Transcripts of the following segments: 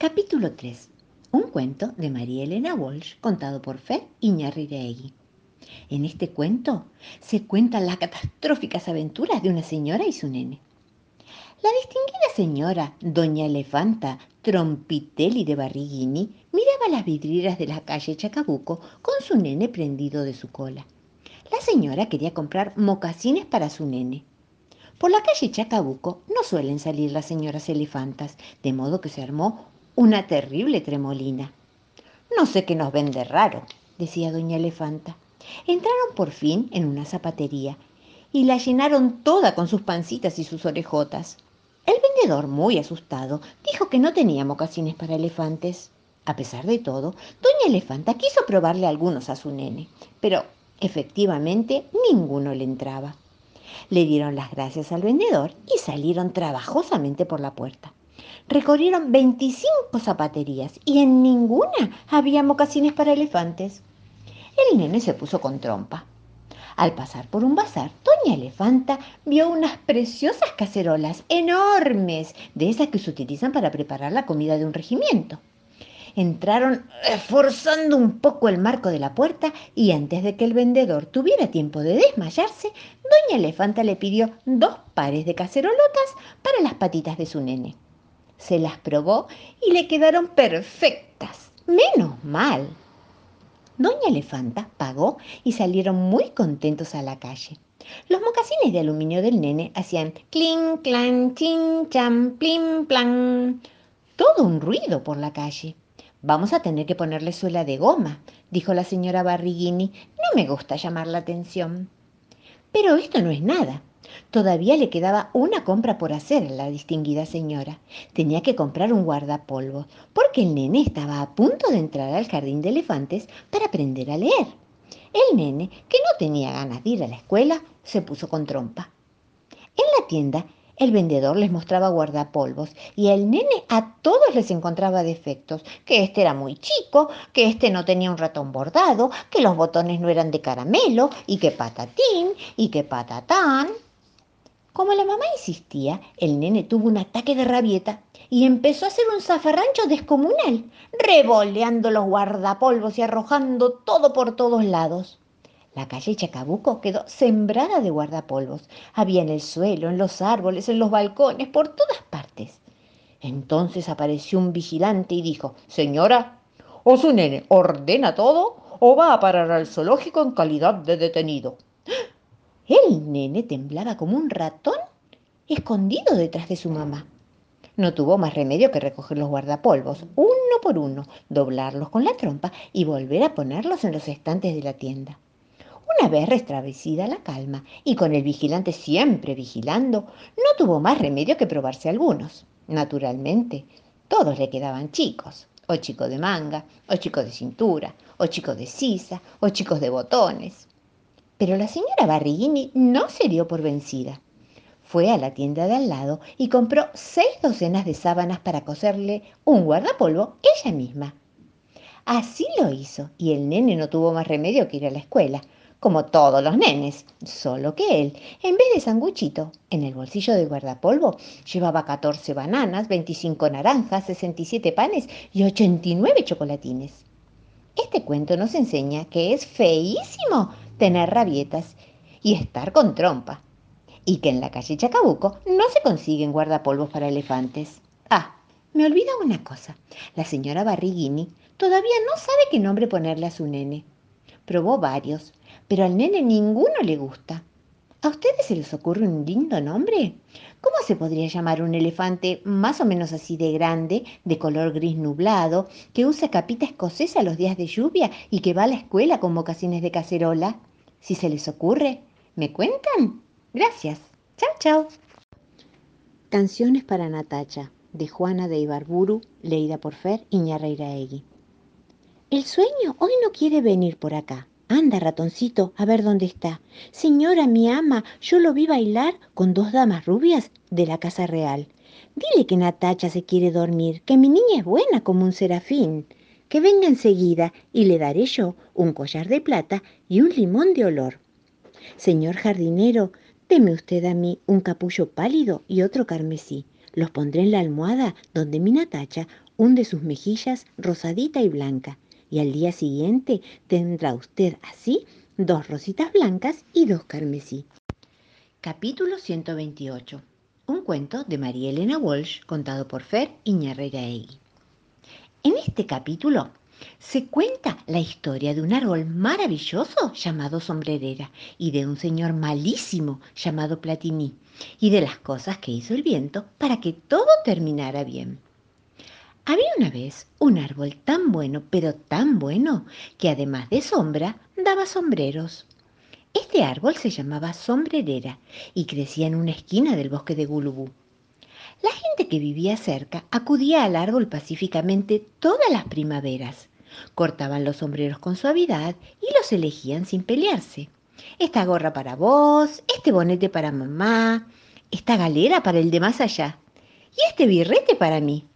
Capítulo 3. Un cuento de María Elena Walsh contado por Fer Iñarriregui. En este cuento se cuentan las catastróficas aventuras de una señora y su nene. La distinguida señora, doña Elefanta Trompitelli de Barriguini, miraba las vidrieras de la calle Chacabuco con su nene prendido de su cola. La señora quería comprar mocasines para su nene. Por la calle Chacabuco no suelen salir las señoras elefantas, de modo que se armó una terrible tremolina. No sé qué nos vende raro, decía doña Elefanta. Entraron por fin en una zapatería y la llenaron toda con sus pancitas y sus orejotas. El vendedor, muy asustado, dijo que no tenía mocasines para elefantes. A pesar de todo, doña Elefanta quiso probarle algunos a su nene, pero efectivamente ninguno le entraba. Le dieron las gracias al vendedor y salieron trabajosamente por la puerta. Recorrieron 25 zapaterías y en ninguna había mocasines para elefantes. El nene se puso con trompa. Al pasar por un bazar, Doña Elefanta vio unas preciosas cacerolas enormes, de esas que se utilizan para preparar la comida de un regimiento. Entraron forzando un poco el marco de la puerta y antes de que el vendedor tuviera tiempo de desmayarse, Doña Elefanta le pidió dos pares de cacerolotas para las patitas de su nene. Se las probó y le quedaron perfectas. Menos mal. Doña Elefanta pagó y salieron muy contentos a la calle. Los mocasines de aluminio del nene hacían clink, clan, chin, cham, plim, plan. Todo un ruido por la calle. Vamos a tener que ponerle suela de goma, dijo la señora Barriguini. No me gusta llamar la atención. Pero esto no es nada. Todavía le quedaba una compra por hacer a la distinguida señora. Tenía que comprar un guardapolvos, porque el nene estaba a punto de entrar al jardín de elefantes para aprender a leer. El nene, que no tenía ganas de ir a la escuela, se puso con trompa. En la tienda, el vendedor les mostraba guardapolvos y el nene a todos les encontraba defectos, que este era muy chico, que este no tenía un ratón bordado, que los botones no eran de caramelo y que patatín y que patatán. Como la mamá insistía, el nene tuvo un ataque de rabieta y empezó a hacer un zafarrancho descomunal, revoleando los guardapolvos y arrojando todo por todos lados. La calle Chacabuco quedó sembrada de guardapolvos. Había en el suelo, en los árboles, en los balcones, por todas partes. Entonces apareció un vigilante y dijo, Señora, o su nene ordena todo o va a parar al zoológico en calidad de detenido. El nene temblaba como un ratón escondido detrás de su mamá. No tuvo más remedio que recoger los guardapolvos, uno por uno, doblarlos con la trompa y volver a ponerlos en los estantes de la tienda. Una vez restablecida la calma y con el vigilante siempre vigilando, no tuvo más remedio que probarse algunos. Naturalmente, todos le quedaban chicos, o chicos de manga, o chicos de cintura, o chicos de sisa, o chicos de botones. Pero la señora Barriguini no se dio por vencida. Fue a la tienda de al lado y compró seis docenas de sábanas para coserle un guardapolvo ella misma. Así lo hizo y el nene no tuvo más remedio que ir a la escuela, como todos los nenes, solo que él, en vez de sanguchito, en el bolsillo del guardapolvo llevaba 14 bananas, 25 naranjas, 67 panes y 89 chocolatines. Este cuento nos enseña que es feísimo tener rabietas y estar con trompa. Y que en la calle Chacabuco no se consiguen guardapolvos para elefantes. Ah, me olvida una cosa. La señora Barriguini todavía no sabe qué nombre ponerle a su nene. Probó varios, pero al nene ninguno le gusta. ¿A ustedes se les ocurre un lindo nombre? ¿Cómo se podría llamar un elefante más o menos así de grande, de color gris nublado, que usa capita escocesa los días de lluvia y que va a la escuela con mocasines de cacerola? Si se les ocurre, ¿me cuentan? Gracias. Chao, chao. Canciones para Natacha, de Juana de Ibarburu, leída por Fer Iñarreiraegui. El sueño hoy no quiere venir por acá. Anda, ratoncito, a ver dónde está. Señora, mi ama, yo lo vi bailar con dos damas rubias de la casa real. Dile que Natacha se quiere dormir, que mi niña es buena como un serafín que venga enseguida y le daré yo un collar de plata y un limón de olor. Señor jardinero, deme usted a mí un capullo pálido y otro carmesí. Los pondré en la almohada donde mi Natacha hunde sus mejillas rosadita y blanca. Y al día siguiente tendrá usted así dos rositas blancas y dos carmesí. Capítulo 128. Un cuento de María Elena Walsh contado por Fer Iñarreiraegui. En este capítulo se cuenta la historia de un árbol maravilloso llamado sombrerera y de un señor malísimo llamado Platini y de las cosas que hizo el viento para que todo terminara bien. Había una vez un árbol tan bueno, pero tan bueno, que además de sombra, daba sombreros. Este árbol se llamaba sombrerera y crecía en una esquina del bosque de Gulubú. La gente que vivía cerca acudía al árbol pacíficamente todas las primaveras. Cortaban los sombreros con suavidad y los elegían sin pelearse. Esta gorra para vos, este bonete para mamá, esta galera para el de más allá y este birrete para mí.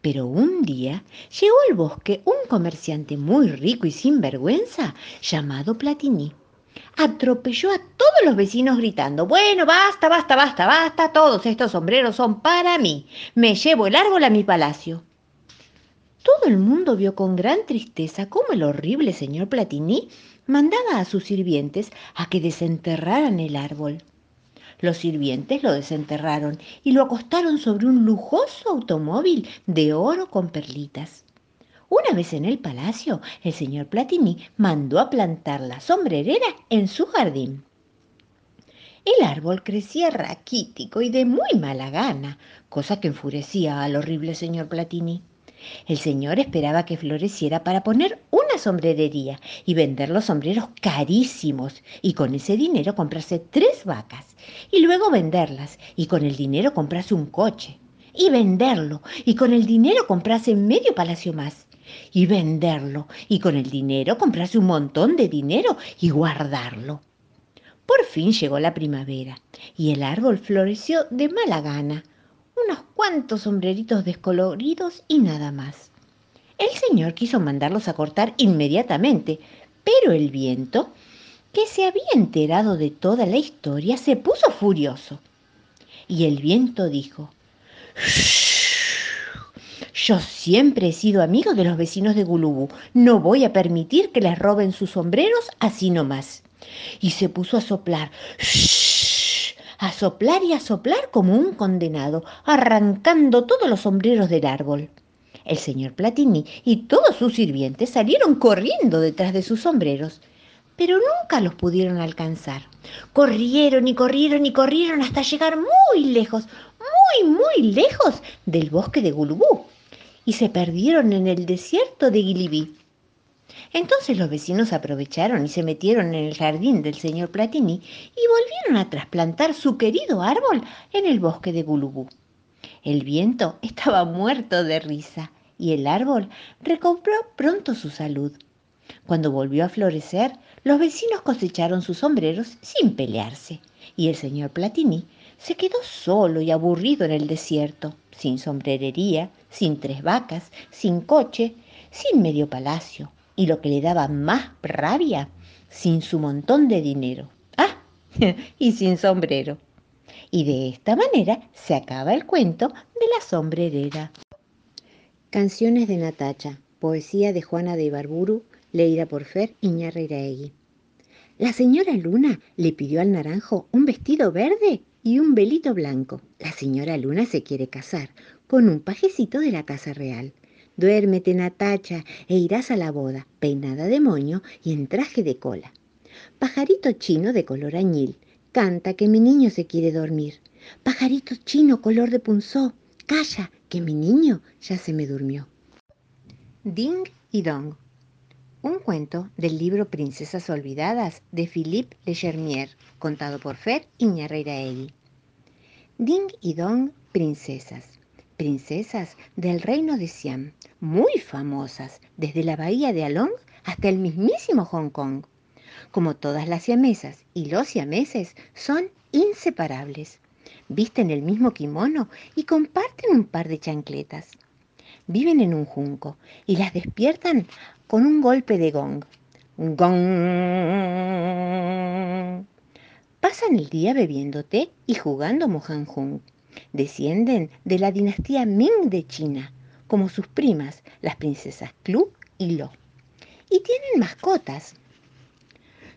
Pero un día llegó al bosque un comerciante muy rico y sin vergüenza llamado Platini. Atropelló a todos los vecinos gritando, bueno, basta, basta, basta, basta, todos estos sombreros son para mí. Me llevo el árbol a mi palacio. Todo el mundo vio con gran tristeza cómo el horrible señor Platini mandaba a sus sirvientes a que desenterraran el árbol. Los sirvientes lo desenterraron y lo acostaron sobre un lujoso automóvil de oro con perlitas. Una vez en el palacio, el señor Platini mandó a plantar la sombrerera en su jardín. El árbol crecía raquítico y de muy mala gana, cosa que enfurecía al horrible señor Platini. El señor esperaba que floreciera para poner una sombrerería y vender los sombreros carísimos y con ese dinero comprarse tres vacas y luego venderlas y con el dinero comprarse un coche y venderlo y con el dinero comprarse medio palacio más y venderlo y con el dinero comprarse un montón de dinero y guardarlo. Por fin llegó la primavera y el árbol floreció de mala gana unos cuantos sombreritos descoloridos y nada más. El señor quiso mandarlos a cortar inmediatamente, pero el viento, que se había enterado de toda la historia, se puso furioso. Y el viento dijo, yo siempre he sido amigo de los vecinos de Gulubú. No voy a permitir que les roben sus sombreros así nomás. Y se puso a soplar a soplar y a soplar como un condenado, arrancando todos los sombreros del árbol. El señor Platini y todos sus sirvientes salieron corriendo detrás de sus sombreros, pero nunca los pudieron alcanzar. Corrieron y corrieron y corrieron hasta llegar muy lejos, muy, muy lejos del bosque de Gulubú, y se perdieron en el desierto de Gilibí. Entonces los vecinos aprovecharon y se metieron en el jardín del señor Platini y volvieron a trasplantar su querido árbol en el bosque de Gulubú. El viento estaba muerto de risa y el árbol recobró pronto su salud. Cuando volvió a florecer, los vecinos cosecharon sus sombreros sin pelearse y el señor Platini se quedó solo y aburrido en el desierto, sin sombrerería, sin tres vacas, sin coche, sin medio palacio, y lo que le daba más rabia, sin su montón de dinero. Ah, y sin sombrero. Y de esta manera se acaba el cuento de la sombrerera. Canciones de Natacha, poesía de Juana de Ibarburu, leída por Fer Iñarreiraegui. La señora Luna le pidió al naranjo un vestido verde y un velito blanco. La señora Luna se quiere casar con un pajecito de la casa real. Duérmete, Natacha, e irás a la boda, peinada de moño y en traje de cola. Pajarito chino de color añil, canta que mi niño se quiere dormir. Pajarito chino color de punzó, calla, que mi niño ya se me durmió. Ding y Dong. Un cuento del libro Princesas Olvidadas de Philippe Legermier, contado por Fer Iñarreiraegui. Ding y Dong, princesas princesas del reino de Siam, muy famosas, desde la bahía de Along hasta el mismísimo Hong Kong. Como todas las siamesas y los siameses, son inseparables. Visten el mismo kimono y comparten un par de chancletas. Viven en un junco y las despiertan con un golpe de gong. Gong. Pasan el día bebiendo té y jugando mojanjung Descienden de la dinastía Ming de China, como sus primas, las princesas Clu y Lo. Y tienen mascotas.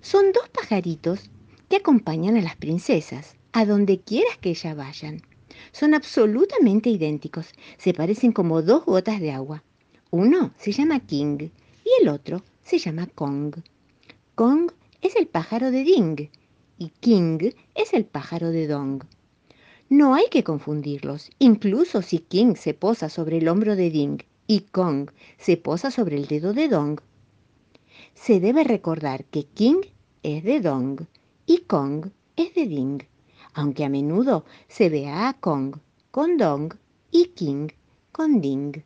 Son dos pajaritos que acompañan a las princesas, a donde quieras que ellas vayan. Son absolutamente idénticos, se parecen como dos gotas de agua. Uno se llama King y el otro se llama Kong. Kong es el pájaro de Ding y King es el pájaro de Dong. No hay que confundirlos, incluso si King se posa sobre el hombro de Ding y Kong se posa sobre el dedo de Dong. Se debe recordar que King es de Dong y Kong es de Ding, aunque a menudo se vea a Kong con Dong y King con Ding.